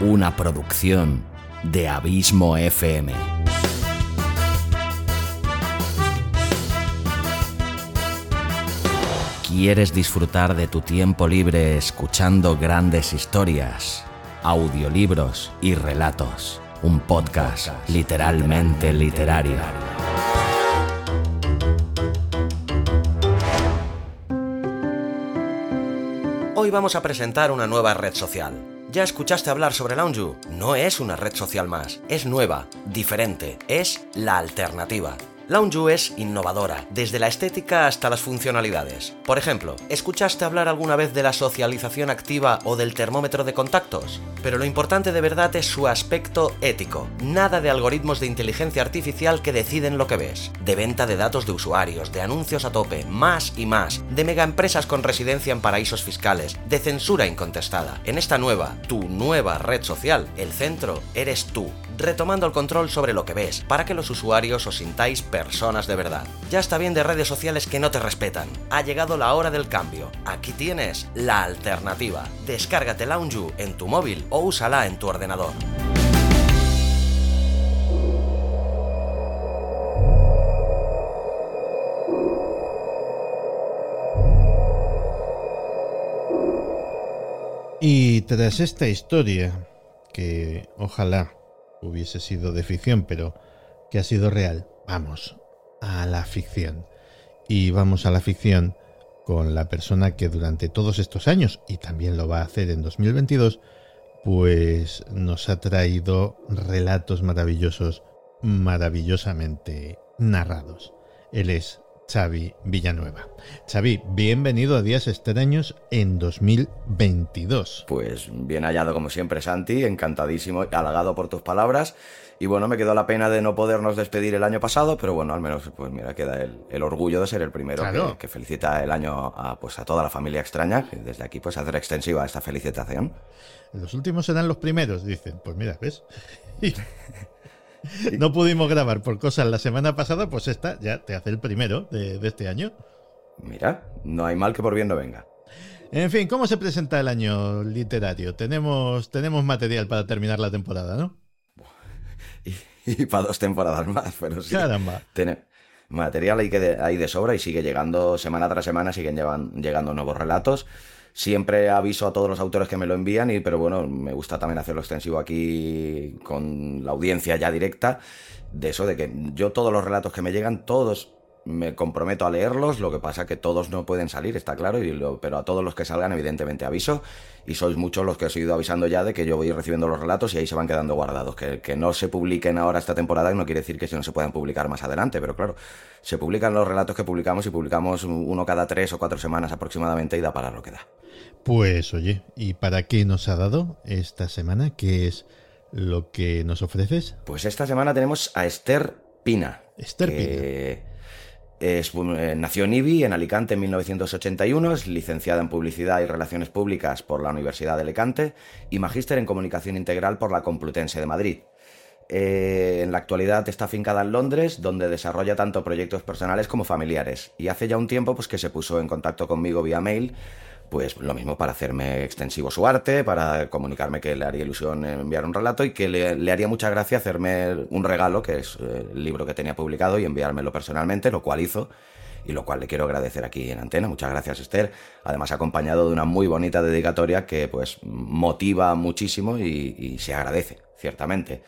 una producción de Abismo FM. ¿Quieres disfrutar de tu tiempo libre escuchando grandes historias, audiolibros y relatos? Un podcast literalmente literario. Hoy vamos a presentar una nueva red social. ¿Ya escuchaste hablar sobre Lounge? No es una red social más, es nueva, diferente, es la alternativa. Lounge es innovadora, desde la estética hasta las funcionalidades. Por ejemplo, ¿escuchaste hablar alguna vez de la socialización activa o del termómetro de contactos? Pero lo importante de verdad es su aspecto ético. Nada de algoritmos de inteligencia artificial que deciden lo que ves. De venta de datos de usuarios, de anuncios a tope, más y más, de megaempresas con residencia en paraísos fiscales, de censura incontestada. En esta nueva, tu nueva red social, el centro eres tú retomando el control sobre lo que ves, para que los usuarios os sintáis personas de verdad. Ya está bien de redes sociales que no te respetan. Ha llegado la hora del cambio. Aquí tienes la alternativa. Descárgate Lounge en tu móvil o úsala en tu ordenador. Y tras esta historia, que ojalá hubiese sido de ficción, pero que ha sido real, vamos a la ficción. Y vamos a la ficción con la persona que durante todos estos años, y también lo va a hacer en 2022, pues nos ha traído relatos maravillosos, maravillosamente narrados. Él es Xavi Villanueva. Xavi, bienvenido a Días Extraños en 2022. Pues bien hallado como siempre, Santi, encantadísimo, halagado por tus palabras. Y bueno, me quedó la pena de no podernos despedir el año pasado, pero bueno, al menos, pues mira, queda el, orgullo de ser el primero que, felicita el año a, pues, a toda la familia extraña, que desde aquí pues hacer extensiva esta felicitación. Los últimos serán los primeros, dicen. Pues mira, ¿ves? no pudimos grabar por cosas la semana pasada, pues esta ya te hace el primero de, este año. Mira, no hay mal que por bien no venga. En fin, ¿cómo se presenta el año literario? Tenemos, tenemos material para terminar la temporada, ¿no? Y, para dos temporadas más, pero sí. Caramba. material hay, que hay de sobra y sigue llegando semana tras semana, siguen llegando nuevos relatos. Siempre aviso a todos los autores que me lo envían, y, pero bueno, me gusta también hacerlo extensivo aquí con la audiencia ya directa, de eso, de que yo todos los relatos que me llegan, todos me comprometo a leerlos, lo que pasa que todos no pueden salir, está claro, y pero a todos los que salgan evidentemente aviso, y sois muchos los que os he ido avisando ya de que yo voy recibiendo los relatos y ahí se van quedando guardados. Que, que no se publiquen ahora esta temporada no quiere decir que no se puedan publicar más adelante, pero claro, se publican los relatos que publicamos y publicamos uno cada tres o cuatro semanas aproximadamente y da para lo que da. Pues oye, ¿y para qué nos ha dado esta semana? ¿Qué es lo que nos ofreces? Pues esta semana tenemos a Esther Pina. Esther Pina. Es, eh, nació en IBI, en Alicante, en 1981, es licenciada en Publicidad y Relaciones Públicas por la Universidad de Alicante y magíster en Comunicación Integral por la Complutense de Madrid. Eh, en la actualidad está afincada en Londres, donde desarrolla tanto proyectos personales como familiares. Y hace ya un tiempo pues, que se puso en contacto conmigo vía mail pues lo mismo para hacerme extensivo su arte, para comunicarme que le haría ilusión enviar un relato y que le, haría mucha gracia hacerme un regalo, que es eh, el libro que tenía publicado, y enviármelo personalmente, lo cual hizo y lo cual le quiero agradecer aquí en antena. Muchas gracias Esther. Además acompañado de una muy bonita dedicatoria que pues motiva muchísimo y se agradece, ciertamente.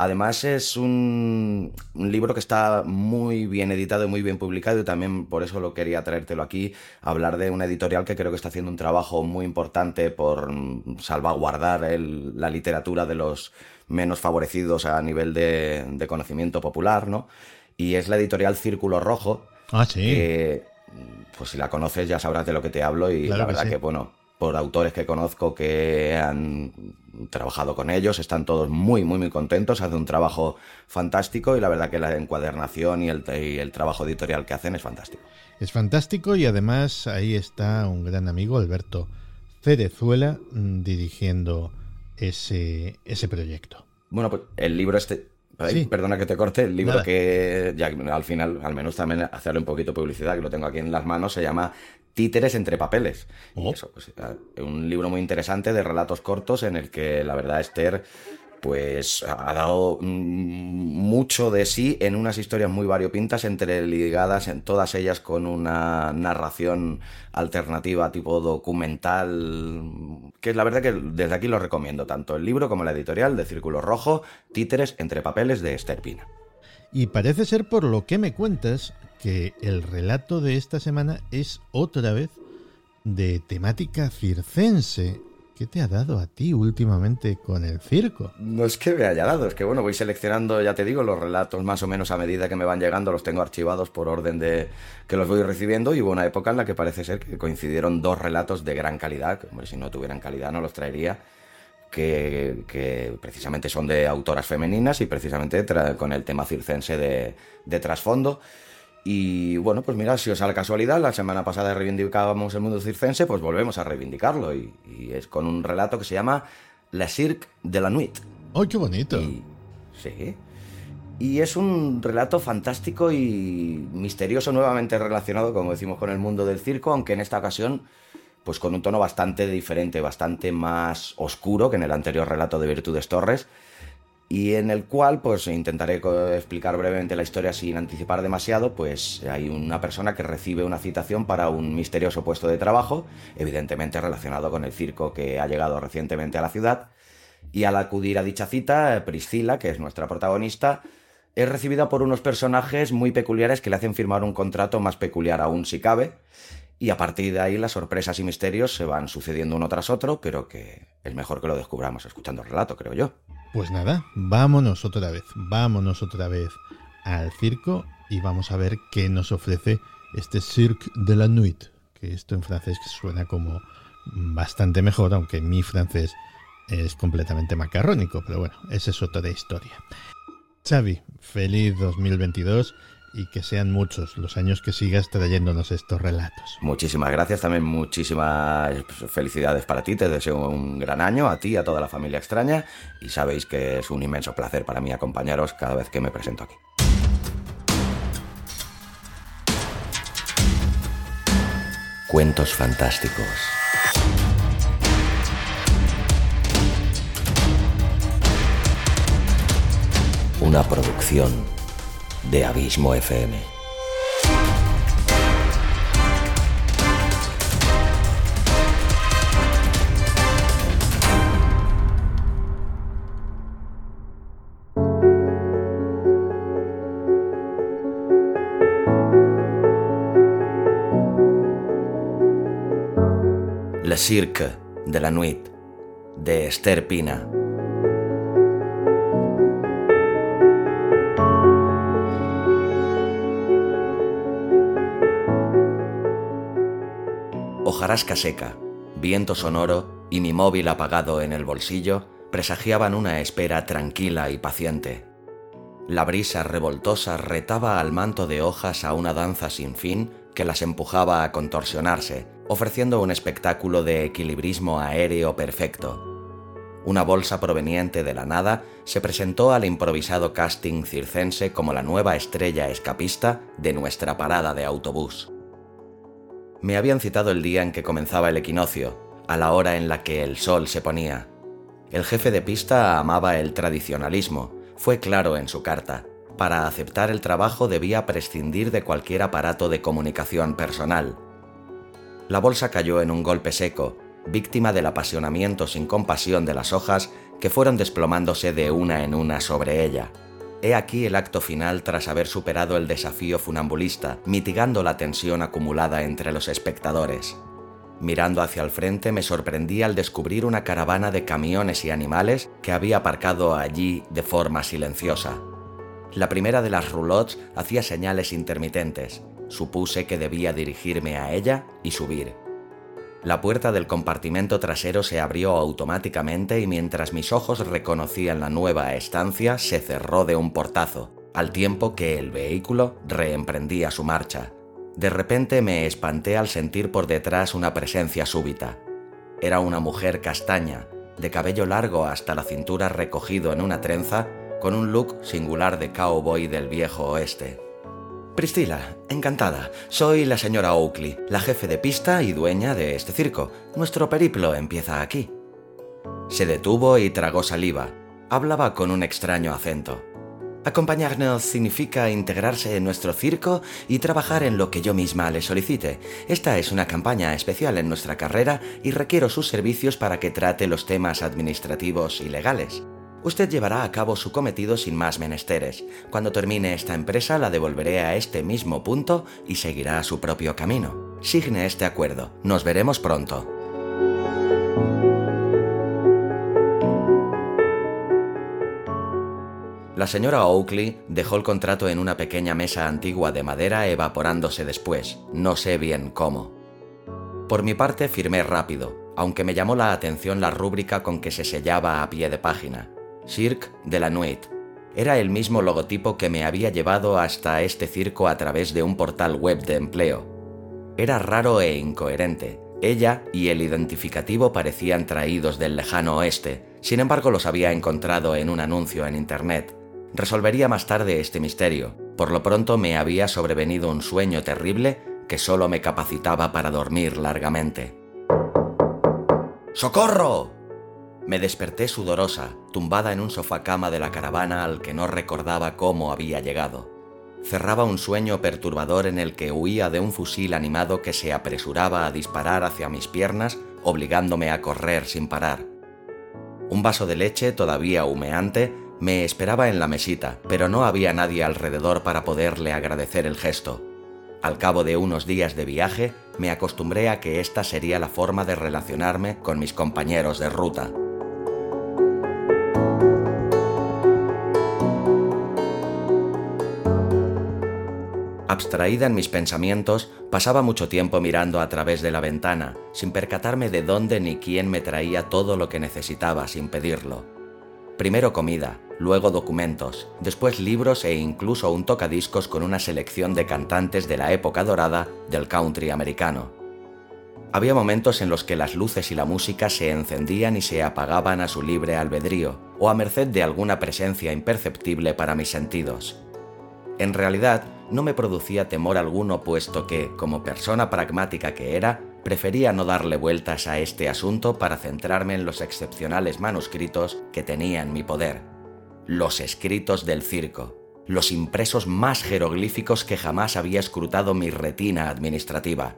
Además es un, libro que está muy bien editado y muy bien publicado y también por eso lo quería traértelo aquí, hablar de una editorial que creo que está haciendo un trabajo muy importante por salvaguardar la literatura de los menos favorecidos a nivel de, conocimiento popular, ¿no? Y es la editorial Círculo Rojo. Ah, sí. pues si la conoces ya sabrás de lo que te hablo y la verdad que, bueno, por autores que conozco que han trabajado con ellos, están todos muy, muy, muy contentos, hacen un trabajo fantástico y la verdad que la encuadernación y el, trabajo editorial que hacen es fantástico. Es fantástico y además ahí está un gran amigo, Alberto Cerezuela, mm, dirigiendo ese, ese proyecto. Bueno, pues el libro este... Perdona que te corte, el libro que ya al final, al menos también hacerle un poquito de publicidad, que lo tengo aquí en las manos, se llama Títeres entre papeles. Y eso, pues, eh, un libro muy interesante de relatos cortos en el que la verdad Esther pues ha dado mm, mucho de sí en unas historias muy variopintas, entre ligadas en todas ellas con una narración alternativa tipo documental, que la verdad que desde aquí lo recomiendo, tanto el libro como la editorial de Círculo Rojo, Títeres entre papeles de Esther Pina. Y parece ser por lo que me cuentas que el relato de esta semana es otra vez de temática circense. ¿Qué te ha dado a ti últimamente con el circo? No es que me haya dado, es que bueno, voy seleccionando, ya te digo, los relatos más o menos a medida que me van llegando, los tengo archivados por orden de que los voy recibiendo y hubo una época en la que parece ser que coincidieron dos relatos de gran calidad, que hombre, si no tuvieran calidad no los traería, que, que precisamente son de autoras femeninas y precisamente con el tema circense de, de trasfondo. Y bueno, pues mira, si os da la casualidad, la semana pasada reivindicábamos el mundo circense, pues volvemos a reivindicarlo. Y, y es con un relato que se llama La Cirque de la Nuit. ¡Ay, qué bonito! Y, sí. Y es un relato fantástico y misterioso, nuevamente relacionado, como decimos, con el mundo del circo, aunque en esta ocasión, pues con un tono bastante diferente, bastante más oscuro que en el anterior relato de Virtudes Torres, y en el cual, pues intentaré explicar brevemente la historia sin anticipar demasiado, pues hay una persona que recibe una citación para un misterioso puesto de trabajo, evidentemente relacionado con el circo que ha llegado recientemente a la ciudad, y al acudir a dicha cita, Priscila, que es nuestra protagonista, es recibida por unos personajes muy peculiares que le hacen firmar un contrato más peculiar aún si cabe, y a partir de ahí las sorpresas y misterios se van sucediendo uno tras otro, pero que es mejor que lo descubramos escuchando el relato, creo yo. Pues nada, vámonos otra vez, vámonos otra vez al circo y vamos a ver qué nos ofrece este Cirque de la Nuit, que esto en francés suena como bastante mejor, aunque mi francés es completamente macarrónico, pero bueno, esa es otra historia. Xavi, feliz 2022 y que sean muchos los años que sigas trayéndonos estos relatos. Muchísimas gracias, también muchísimas felicidades para ti, te deseo un gran año, a ti, a toda la familia extraña, y sabéis que es un inmenso placer para mí acompañaros cada vez que me presento aquí. Cuentos fantásticos. Una producción de Abismo FM. Cirque de la Nuit, de Esther Pina. Hojarasca seca, viento sonoro y mi móvil apagado en el bolsillo presagiaban una espera tranquila y paciente. La brisa revoltosa retaba al manto de hojas a una danza sin fin que las empujaba a contorsionarse, ofreciendo un espectáculo de equilibrismo aéreo perfecto. Una bolsa proveniente de la nada se presentó al improvisado casting circense como la nueva estrella escapista de nuestra parada de autobús. Me habían citado el día en que comenzaba el equinoccio, a la hora en la que el sol se ponía. El jefe de pista amaba el tradicionalismo, fue claro en su carta. Para aceptar el trabajo debía prescindir de cualquier aparato de comunicación personal. La bolsa cayó en un golpe seco, víctima del apasionamiento sin compasión de las hojas que fueron desplomándose de una en una sobre ella. He aquí el acto final tras haber superado el desafío funambulista, mitigando la tensión acumulada entre los espectadores. Mirando hacia el frente me sorprendí al descubrir una caravana de camiones y animales que había aparcado allí de forma silenciosa. La primera de las roulottes hacía señales intermitentes. Supuse que debía dirigirme a ella y subir. La puerta del compartimento trasero se abrió automáticamente y mientras mis ojos reconocían la nueva estancia se cerró de un portazo, al tiempo que el vehículo reemprendía su marcha. De repente me espanté al sentir por detrás una presencia súbita. Era una mujer castaña, de cabello largo hasta la cintura recogido en una trenza, con un look singular de cowboy del viejo oeste. Priscila, encantada. Soy la señora Oakley, la jefe de pista y dueña de este circo. Nuestro periplo empieza aquí. Se detuvo y tragó saliva. Hablaba con un extraño acento. Acompañarnos significa integrarse en nuestro circo y trabajar en lo que yo misma le solicite. Esta es una campaña especial en nuestra carrera y requiero sus servicios para que trate los temas administrativos y legales. Usted llevará a cabo su cometido sin más menesteres. Cuando termine esta empresa la devolveré a este mismo punto y seguirá su propio camino. Signe este acuerdo. Nos veremos pronto. La señora Oakley dejó el contrato en una pequeña mesa antigua de madera evaporándose después, no sé bien cómo. Por mi parte firmé rápido, aunque me llamó la atención la rúbrica con que se sellaba a pie de página. Cirque de la Nuit. Era el mismo logotipo que me había llevado hasta este circo a través de un portal web de empleo. Era raro e incoherente. Ella y el identificativo parecían traídos del lejano oeste, sin embargo los había encontrado en un anuncio en Internet. Resolvería más tarde este misterio. Por lo pronto me había sobrevenido un sueño terrible que solo me capacitaba para dormir largamente. ¡Socorro! Me desperté sudorosa, tumbada en un sofá cama de la caravana al que no recordaba cómo había llegado. Cerraba un sueño perturbador en el que huía de un fusil animado que se apresuraba a disparar hacia mis piernas, obligándome a correr sin parar. Un vaso de leche, todavía humeante, me esperaba en la mesita, pero no había nadie alrededor para poderle agradecer el gesto. Al cabo de unos días de viaje, me acostumbré a que esta sería la forma de relacionarme con mis compañeros de ruta. Abstraída en mis pensamientos, pasaba mucho tiempo mirando a través de la ventana, sin percatarme de dónde ni quién me traía todo lo que necesitaba sin pedirlo. Primero comida, luego documentos, después libros e incluso un tocadiscos con una selección de cantantes de la época dorada del country americano. Había momentos en los que las luces y la música se encendían y se apagaban a su libre albedrío, o a merced de alguna presencia imperceptible para mis sentidos. En realidad, no me producía temor alguno puesto que, como persona pragmática que era, prefería no darle vueltas a este asunto para centrarme en los excepcionales manuscritos que tenía en mi poder. Los escritos del circo, los impresos más jeroglíficos que jamás había escrutado mi retina administrativa.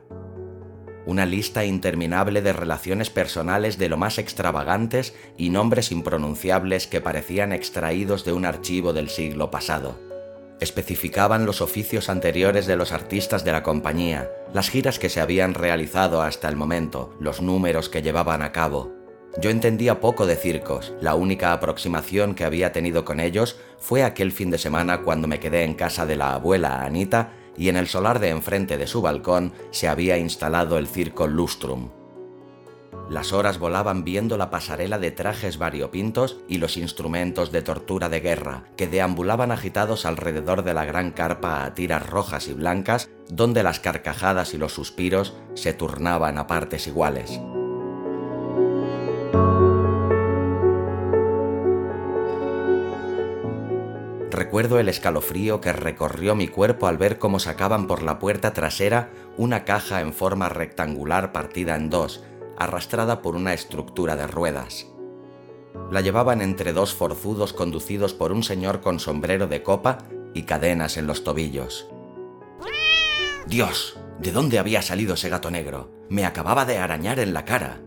Una lista interminable de relaciones personales de lo más extravagantes y nombres impronunciables que parecían extraídos de un archivo del siglo pasado especificaban los oficios anteriores de los artistas de la compañía, las giras que se habían realizado hasta el momento, los números que llevaban a cabo. Yo entendía poco de circos, la única aproximación que había tenido con ellos fue aquel fin de semana cuando me quedé en casa de la abuela Anita y en el solar de enfrente de su balcón se había instalado el circo Lustrum. Las horas volaban viendo la pasarela de trajes variopintos y los instrumentos de tortura de guerra, que deambulaban agitados alrededor de la gran carpa a tiras rojas y blancas, donde las carcajadas y los suspiros se turnaban a partes iguales. Recuerdo el escalofrío que recorrió mi cuerpo al ver cómo sacaban por la puerta trasera una caja en forma rectangular partida en dos, arrastrada por una estructura de ruedas. La llevaban entre dos forzudos conducidos por un señor con sombrero de copa y cadenas en los tobillos. Dios, ¿de dónde había salido ese gato negro? Me acababa de arañar en la cara.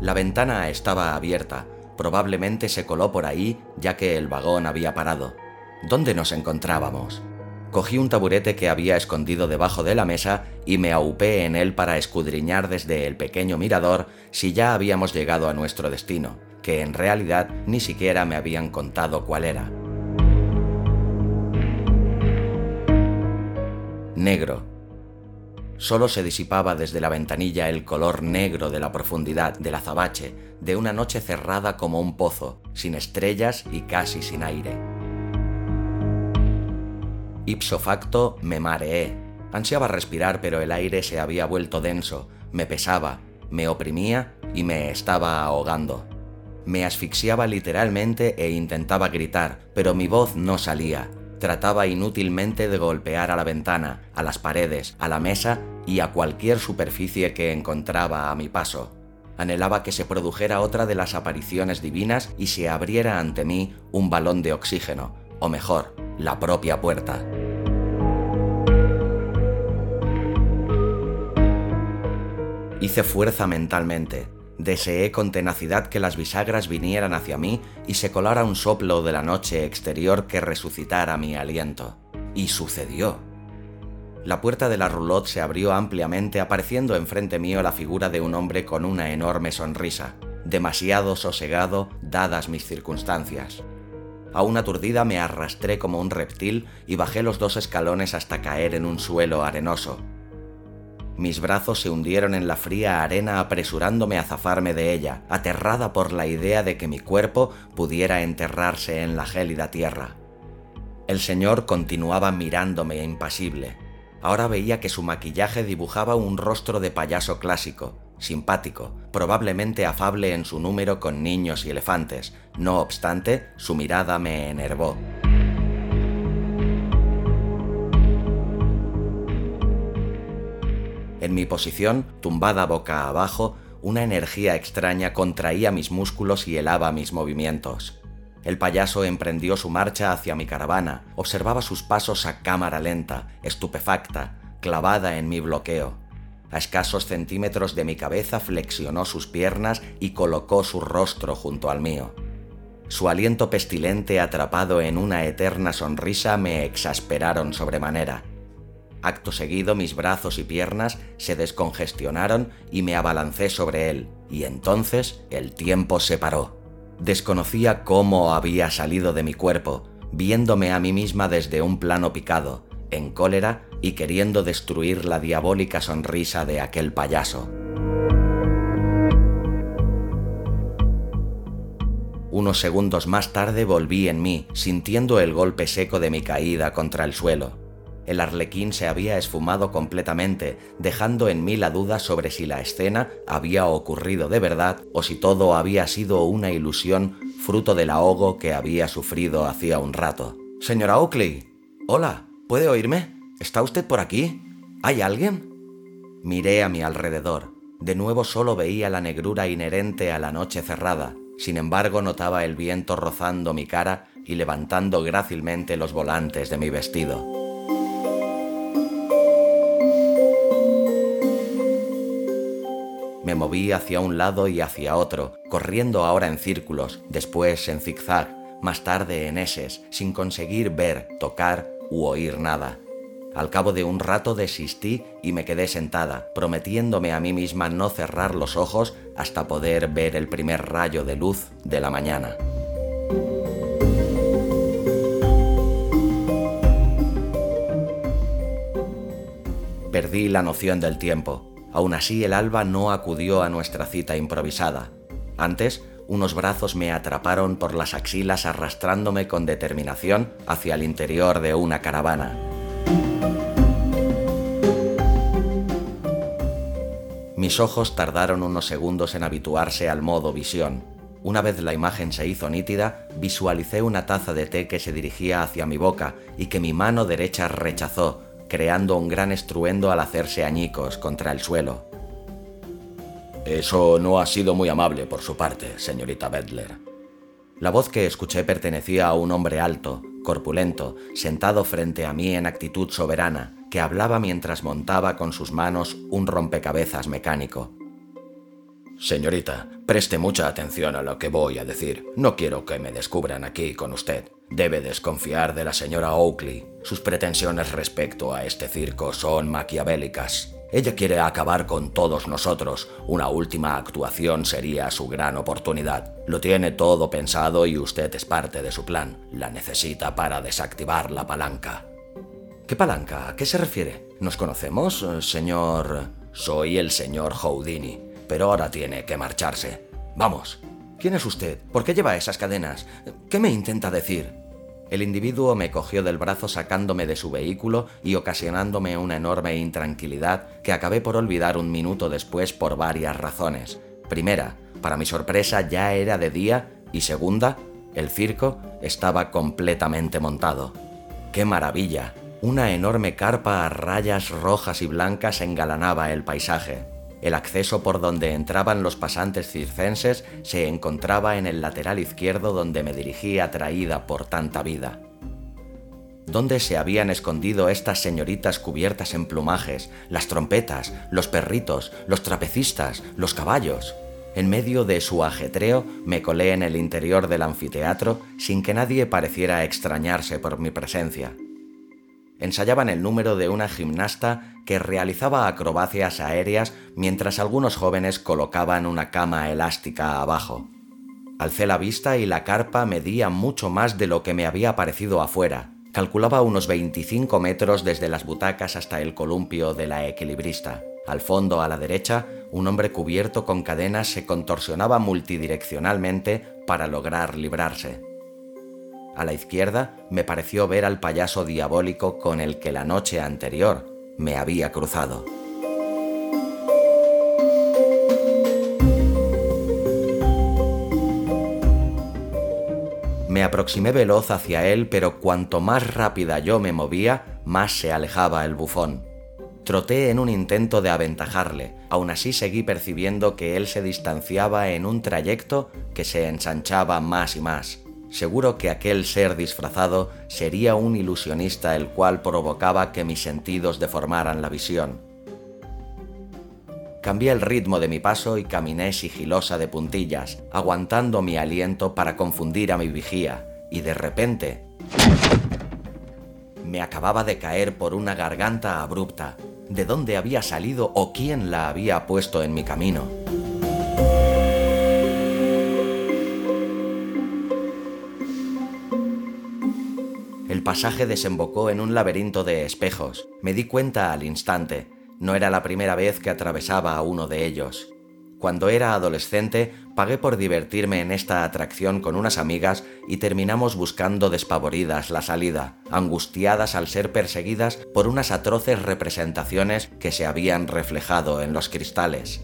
La ventana estaba abierta, probablemente se coló por ahí ya que el vagón había parado. ¿Dónde nos encontrábamos? Cogí un taburete que había escondido debajo de la mesa y me aupé en él para escudriñar desde el pequeño mirador si ya habíamos llegado a nuestro destino, que en realidad ni siquiera me habían contado cuál era. Negro. Solo se disipaba desde la ventanilla el color negro de la profundidad del azabache, de una noche cerrada como un pozo, sin estrellas y casi sin aire. Ipso facto me mareé. Ansiaba respirar, pero el aire se había vuelto denso, me pesaba, me oprimía y me estaba ahogando. Me asfixiaba literalmente e intentaba gritar, pero mi voz no salía. Trataba inútilmente de golpear a la ventana, a las paredes, a la mesa y a cualquier superficie que encontraba a mi paso. Anhelaba que se produjera otra de las apariciones divinas y se abriera ante mí un balón de oxígeno, o mejor, la propia puerta. Hice fuerza mentalmente, Deseé con tenacidad que las bisagras vinieran hacia mí y se colara un soplo de la noche exterior que resucitara mi aliento. Y sucedió. La puerta de la roulotte se abrió ampliamente apareciendo enfrente mío la figura de un hombre con una enorme sonrisa, demasiado sosegado dadas mis circunstancias. Aún aturdida me arrastré como un reptil y bajé los dos escalones hasta caer en un suelo arenoso, mis brazos se hundieron en la fría arena apresurándome a zafarme de ella, aterrada por la idea de que mi cuerpo pudiera enterrarse en la gélida tierra. El señor continuaba mirándome impasible. Ahora veía que su maquillaje dibujaba un rostro de payaso clásico, simpático, probablemente afable en su número con niños y elefantes. No obstante, su mirada me enervó. En mi posición, tumbada boca abajo, una energía extraña contraía mis músculos y helaba mis movimientos. El payaso emprendió su marcha hacia mi caravana, observaba sus pasos a cámara lenta, estupefacta, clavada en mi bloqueo. A escasos centímetros de mi cabeza flexionó sus piernas y colocó su rostro junto al mío. Su aliento pestilente atrapado en una eterna sonrisa me exasperaron sobremanera. Acto seguido mis brazos y piernas se descongestionaron y me abalancé sobre él, y entonces el tiempo se paró. Desconocía cómo había salido de mi cuerpo, viéndome a mí misma desde un plano picado, en cólera y queriendo destruir la diabólica sonrisa de aquel payaso. Unos segundos más tarde volví en mí, sintiendo el golpe seco de mi caída contra el suelo. El arlequín se había esfumado completamente, dejando en mí la duda sobre si la escena había ocurrido de verdad o si todo había sido una ilusión fruto del ahogo que había sufrido hacía un rato. Señora Oakley. Hola, ¿puede oírme? ¿Está usted por aquí? ¿Hay alguien? Miré a mi alrededor. De nuevo solo veía la negrura inherente a la noche cerrada. Sin embargo, notaba el viento rozando mi cara y levantando grácilmente los volantes de mi vestido. Me moví hacia un lado y hacia otro, corriendo ahora en círculos, después en zigzag, más tarde en eses, sin conseguir ver, tocar u oír nada. Al cabo de un rato desistí y me quedé sentada, prometiéndome a mí misma no cerrar los ojos hasta poder ver el primer rayo de luz de la mañana. Perdí la noción del tiempo. Aún así el alba no acudió a nuestra cita improvisada. Antes, unos brazos me atraparon por las axilas arrastrándome con determinación hacia el interior de una caravana. Mis ojos tardaron unos segundos en habituarse al modo visión. Una vez la imagen se hizo nítida, visualicé una taza de té que se dirigía hacia mi boca y que mi mano derecha rechazó, creando un gran estruendo al hacerse añicos contra el suelo. Eso no ha sido muy amable por su parte, señorita Bedler. La voz que escuché pertenecía a un hombre alto, corpulento, sentado frente a mí en actitud soberana, que hablaba mientras montaba con sus manos un rompecabezas mecánico. Señorita, preste mucha atención a lo que voy a decir. No quiero que me descubran aquí con usted. Debe desconfiar de la señora Oakley. Sus pretensiones respecto a este circo son maquiavélicas. Ella quiere acabar con todos nosotros. Una última actuación sería su gran oportunidad. Lo tiene todo pensado y usted es parte de su plan. La necesita para desactivar la palanca. ¿Qué palanca? ¿A qué se refiere? ¿Nos conocemos, señor? Soy el señor Houdini pero ahora tiene que marcharse. Vamos. ¿Quién es usted? ¿Por qué lleva esas cadenas? ¿Qué me intenta decir? El individuo me cogió del brazo sacándome de su vehículo y ocasionándome una enorme intranquilidad que acabé por olvidar un minuto después por varias razones. Primera, para mi sorpresa ya era de día y segunda, el circo estaba completamente montado. ¡Qué maravilla! Una enorme carpa a rayas rojas y blancas engalanaba el paisaje. El acceso por donde entraban los pasantes circenses se encontraba en el lateral izquierdo donde me dirigí atraída por tanta vida. ¿Dónde se habían escondido estas señoritas cubiertas en plumajes, las trompetas, los perritos, los trapecistas, los caballos? En medio de su ajetreo me colé en el interior del anfiteatro sin que nadie pareciera extrañarse por mi presencia. Ensayaban el número de una gimnasta que realizaba acrobacias aéreas mientras algunos jóvenes colocaban una cama elástica abajo. Alcé la vista y la carpa medía mucho más de lo que me había parecido afuera, Calculaba unos 25 metros desde las butacas hasta el columpio de la equilibrista. Al fondo, a la derecha, un hombre cubierto con cadenas se contorsionaba multidireccionalmente para lograr librarse. A la izquierda me pareció ver al payaso diabólico con el que la noche anterior me había cruzado. Me aproximé veloz hacia él, pero cuanto más rápida yo me movía, más se alejaba el bufón. Troté en un intento de aventajarle, aún así seguí percibiendo que él se distanciaba en un trayecto que se ensanchaba más y más. Seguro que aquel ser disfrazado sería un ilusionista el cual provocaba que mis sentidos deformaran la visión. Cambié el ritmo de mi paso y caminé sigilosa de puntillas, aguantando mi aliento para confundir a mi vigía, y de repente me acababa de caer por una garganta abrupta, de dónde había salido o quién la había puesto en mi camino. El pasaje desembocó en un laberinto de espejos. Me di cuenta al instante no era la primera vez que atravesaba a uno de ellos. Cuando era adolescente, pagué por divertirme en esta atracción con unas amigas y terminamos buscando despavoridas la salida, angustiadas al ser perseguidas por unas atroces representaciones que se habían reflejado en los cristales.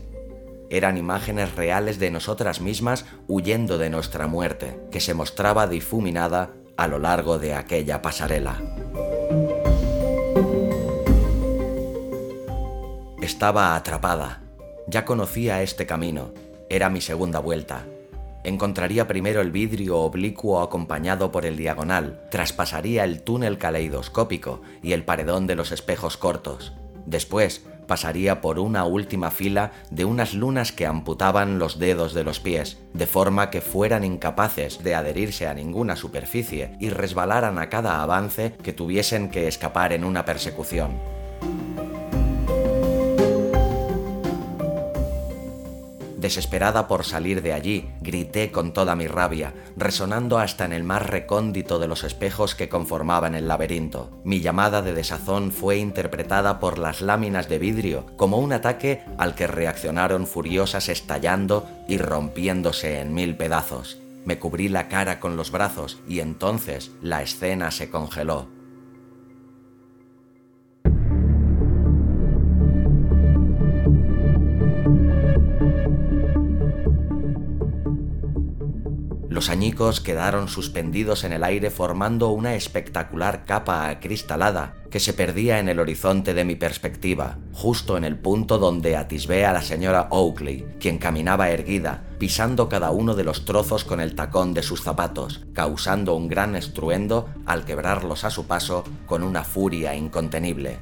Eran imágenes reales de nosotras mismas huyendo de nuestra muerte, que se mostraba difuminada a lo largo de aquella pasarela. Estaba atrapada. Ya conocía este camino. Era mi segunda vuelta. Encontraría primero el vidrio oblicuo acompañado por el diagonal, traspasaría el túnel caleidoscópico y el paredón de los espejos cortos. Después pasaría por una última fila de unas lunas que amputaban los dedos de los pies, de forma que fueran incapaces de adherirse a ninguna superficie y resbalaran a cada avance que tuviesen que escapar en una persecución. Desesperada por salir de allí, grité con toda mi rabia, resonando hasta en el más recóndito de los espejos que conformaban el laberinto. Mi llamada de desazón fue interpretada por las láminas de vidrio como un ataque al que reaccionaron furiosas estallando y rompiéndose en mil pedazos. Me cubrí la cara con los brazos y entonces la escena se congeló. Los añicos quedaron suspendidos en el aire formando una espectacular capa acristalada que se perdía en el horizonte de mi perspectiva, justo en el punto donde atisbé a la señora Oakley, quien caminaba erguida, pisando cada uno de los trozos con el tacón de sus zapatos, causando un gran estruendo al quebrarlos a su paso con una furia incontenible.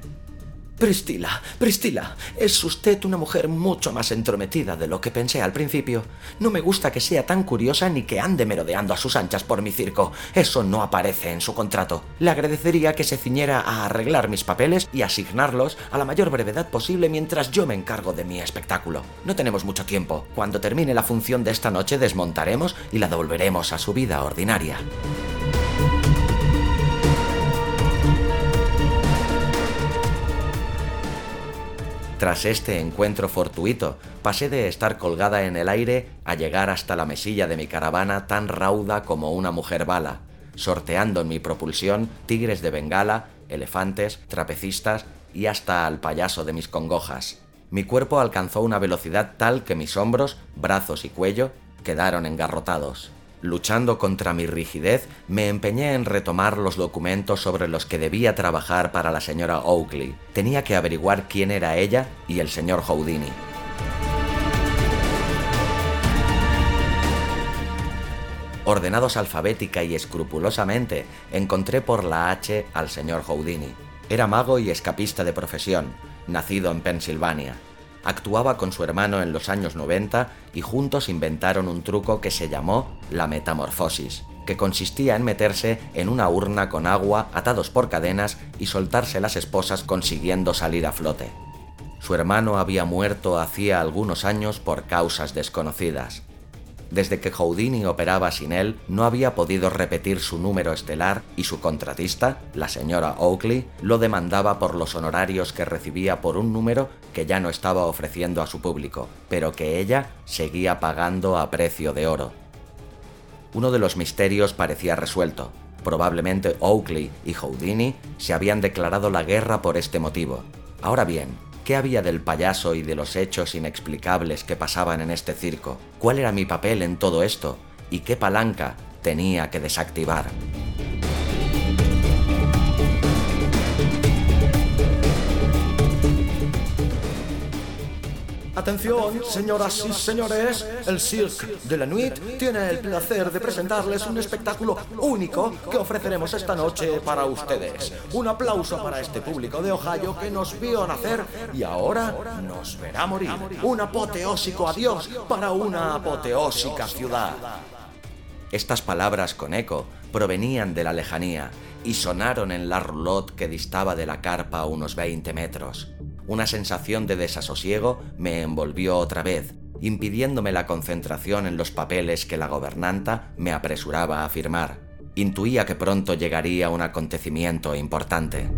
Pristila, Pristila, es usted una mujer mucho más entrometida de lo que pensé al principio. No me gusta que sea tan curiosa ni que ande merodeando a sus anchas por mi circo. Eso no aparece en su contrato. Le agradecería que se ciñera a arreglar mis papeles y asignarlos a la mayor brevedad posible mientras yo me encargo de mi espectáculo. No tenemos mucho tiempo. Cuando termine la función de esta noche desmontaremos y la devolveremos a su vida ordinaria. Tras este encuentro fortuito, pasé de estar colgada en el aire a llegar hasta la mesilla de mi caravana tan rauda como una mujer bala, sorteando en mi propulsión tigres de bengala, elefantes, trapecistas y hasta al payaso de mis congojas. Mi cuerpo alcanzó una velocidad tal que mis hombros, brazos y cuello quedaron engarrotados. Luchando contra mi rigidez, me empeñé en retomar los documentos sobre los que debía trabajar para la señora Oakley. Tenía que averiguar quién era ella y el señor Houdini. Ordenados alfabética y escrupulosamente, encontré por la H al señor Houdini. Era mago y escapista de profesión, nacido en Pensilvania. Actuaba con su hermano en los años 90 y juntos inventaron un truco que se llamó la metamorfosis, que consistía en meterse en una urna con agua atados por cadenas y soltarse las esposas consiguiendo salir a flote. Su hermano había muerto hacía algunos años por causas desconocidas. Desde que Houdini operaba sin él, no había podido repetir su número estelar y su contratista, la señora Oakley, lo demandaba por los honorarios que recibía por un número que ya no estaba ofreciendo a su público, pero que ella seguía pagando a precio de oro. Uno de los misterios parecía resuelto. Probablemente Oakley y Houdini se habían declarado la guerra por este motivo. Ahora bien, ¿Qué había del payaso y de los hechos inexplicables que pasaban en este circo? ¿Cuál era mi papel en todo esto? ¿Y qué palanca tenía que desactivar? Atención, señoras y señores, el Cirque de la Nuit tiene el placer de presentarles un espectáculo único que ofreceremos esta noche para ustedes. Un aplauso para este público de Ohio que nos vio nacer y ahora nos verá morir. Un apoteósico adiós para una apoteósica ciudad. Estas palabras con eco provenían de la lejanía y sonaron en la roulotte que distaba de la carpa unos 20 metros. Una sensación de desasosiego me envolvió otra vez, impidiéndome la concentración en los papeles que la gobernanta me apresuraba a firmar. Intuía que pronto llegaría un acontecimiento importante.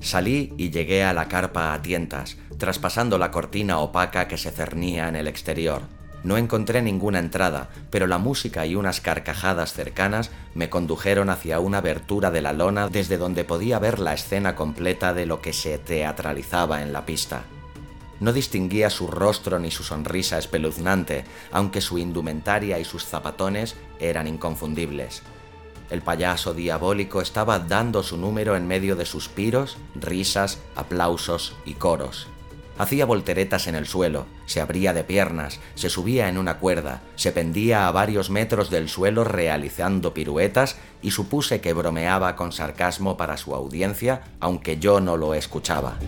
Salí y llegué a la carpa a tientas, traspasando la cortina opaca que se cernía en el exterior. No encontré ninguna entrada, pero la música y unas carcajadas cercanas me condujeron hacia una abertura de la lona desde donde podía ver la escena completa de lo que se teatralizaba en la pista. No distinguía su rostro ni su sonrisa espeluznante, aunque su indumentaria y sus zapatones eran inconfundibles. El payaso diabólico estaba dando su número en medio de suspiros, risas, aplausos y coros. Hacía volteretas en el suelo, se abría de piernas, se subía en una cuerda, se pendía a varios metros del suelo realizando piruetas y supuse que bromeaba con sarcasmo para su audiencia, aunque yo no lo escuchaba.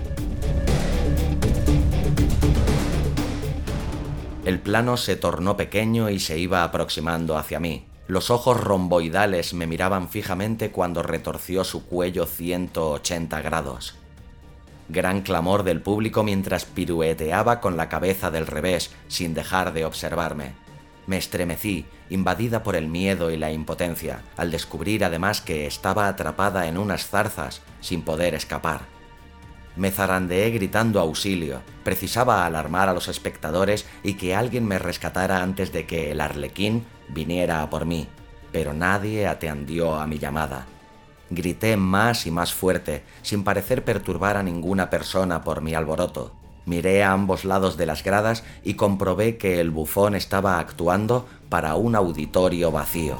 El plano se tornó pequeño y se iba aproximando hacia mí. Los ojos romboidales me miraban fijamente cuando retorció su cuello 180 grados gran clamor del público mientras pirueteaba con la cabeza del revés, sin dejar de observarme. Me estremecí, invadida por el miedo y la impotencia, al descubrir además que estaba atrapada en unas zarzas, sin poder escapar. Me zarandeé gritando auxilio, precisaba alarmar a los espectadores y que alguien me rescatara antes de que el arlequín viniera a por mí, pero nadie atendió a mi llamada. Grité más y más fuerte, sin parecer perturbar a ninguna persona por mi alboroto. Miré a ambos lados de las gradas y comprobé que el bufón estaba actuando para un auditorio vacío.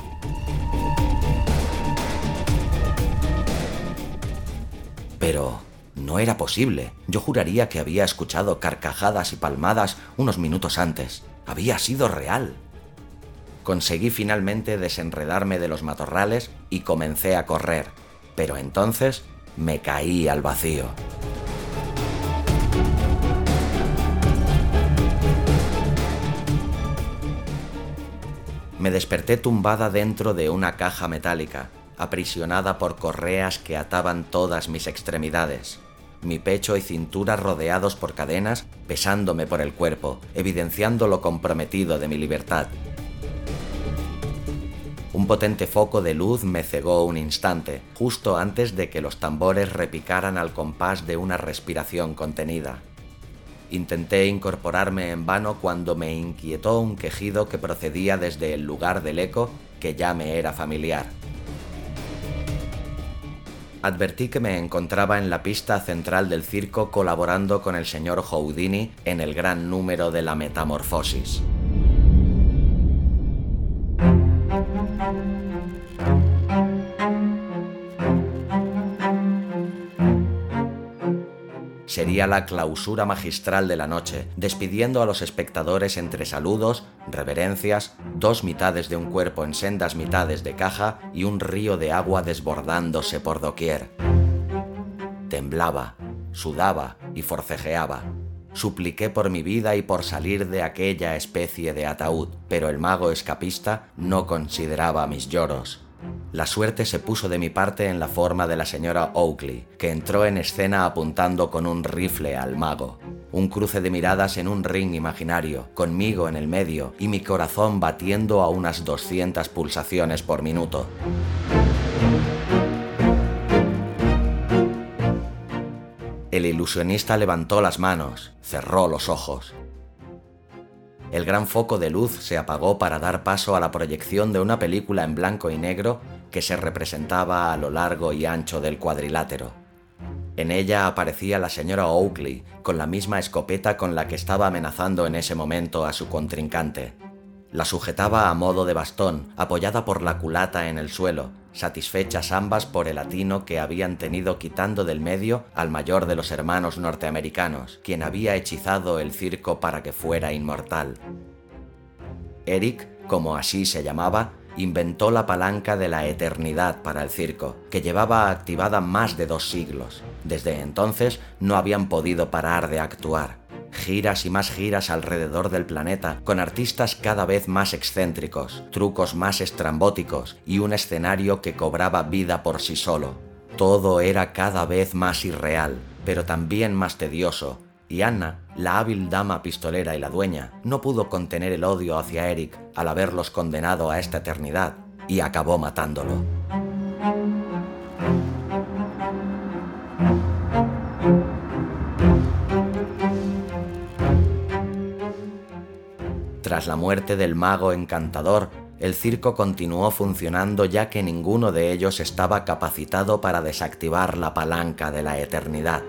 Pero no era posible. Yo juraría que había escuchado carcajadas y palmadas unos minutos antes. Había sido real conseguí finalmente desenredarme de los matorrales y comencé a correr, pero entonces me caí al vacío. Me desperté tumbada dentro de una caja metálica, aprisionada por correas que ataban todas mis extremidades, mi pecho y cintura rodeados por cadenas pesándome por el cuerpo, evidenciando lo comprometido de mi libertad. Un potente foco de luz me cegó un instante, justo antes de que los tambores repicaran al compás de una respiración contenida. Intenté incorporarme en vano cuando me inquietó un quejido que procedía desde el lugar del eco que ya me era familiar. advertí que me encontraba en la pista central del circo colaborando con el señor Houdini en el gran número de la metamorfosis. Sería la clausura magistral de la noche, despidiendo a los espectadores entre saludos, reverencias, dos mitades de un cuerpo en sendas mitades de caja y un río de agua desbordándose por doquier. Temblaba, sudaba y forcejeaba. Supliqué por mi vida y por salir de aquella especie de ataúd, pero el mago escapista no consideraba mis lloros. La suerte se puso de mi parte en la forma de la señora Oakley, que entró en escena apuntando con un rifle al mago. Un cruce de miradas en un ring imaginario, conmigo en el medio y mi corazón batiendo a unas 200 pulsaciones por minuto. El ilusionista levantó las manos, cerró los ojos. El gran foco de luz se apagó para dar paso a la proyección de una película en blanco y negro que se representaba a lo largo y ancho del cuadrilátero. En ella aparecía la señora Oakley con la misma escopeta con la que estaba amenazando en ese momento a su contrincante. La sujetaba a modo de bastón, apoyada por la culata en el suelo, satisfechas ambas por el atino que habían tenido quitando del medio al mayor de los hermanos norteamericanos, quien había hechizado el circo para que fuera inmortal. Eric, como así se llamaba, inventó la palanca de la eternidad para el circo, que llevaba activada más de dos siglos. Desde entonces no habían podido parar de actuar. Giras y más giras alrededor del planeta, con artistas cada vez más excéntricos, trucos más estrambóticos y un escenario que cobraba vida por sí solo. Todo era cada vez más irreal, pero también más tedioso, y Anna, la hábil dama pistolera y la dueña, no pudo contener el odio hacia Eric al haberlos condenado a esta eternidad, y acabó matándolo. Tras la muerte del mago encantador, el circo continuó funcionando ya que ninguno de ellos estaba capacitado para desactivar la palanca de la eternidad.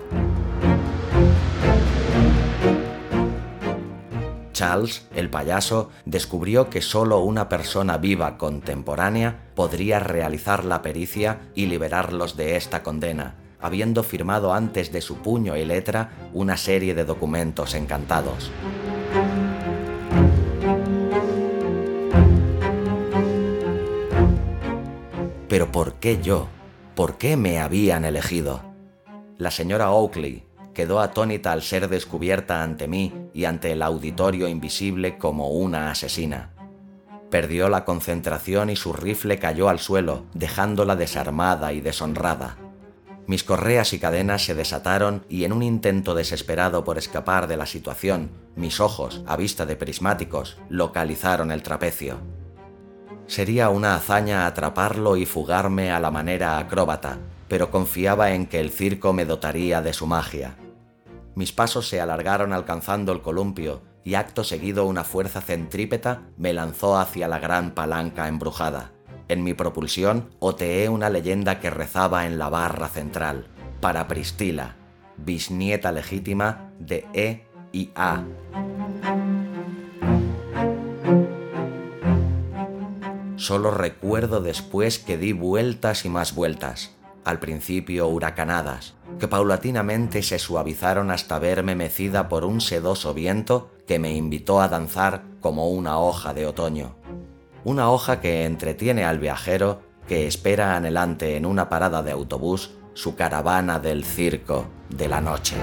Charles, el payaso, descubrió que solo una persona viva contemporánea podría realizar la pericia y liberarlos de esta condena, habiendo firmado antes de su puño y letra una serie de documentos encantados. Pero ¿por qué yo? ¿Por qué me habían elegido? La señora Oakley, quedó atónita al ser descubierta ante mí y ante el auditorio invisible como una asesina. Perdió la concentración y su rifle cayó al suelo, dejándola desarmada y deshonrada. Mis correas y cadenas se desataron y en un intento desesperado por escapar de la situación, mis ojos, a vista de prismáticos, localizaron el trapecio. Sería una hazaña atraparlo y fugarme a la manera acróbata, pero confiaba en que el circo me dotaría de su magia. Mis pasos se alargaron alcanzando el columpio y acto seguido una fuerza centrípeta me lanzó hacia la gran palanca embrujada. En mi propulsión oteé una leyenda que rezaba en la barra central, para Pristila, bisnieta legítima de E y A. Solo recuerdo después que di vueltas y más vueltas, al principio huracanadas, que paulatinamente se suavizaron hasta verme mecida por un sedoso viento que me invitó a danzar como una hoja de otoño. Una hoja que entretiene al viajero que espera anhelante en una parada de autobús su caravana del circo de la noche.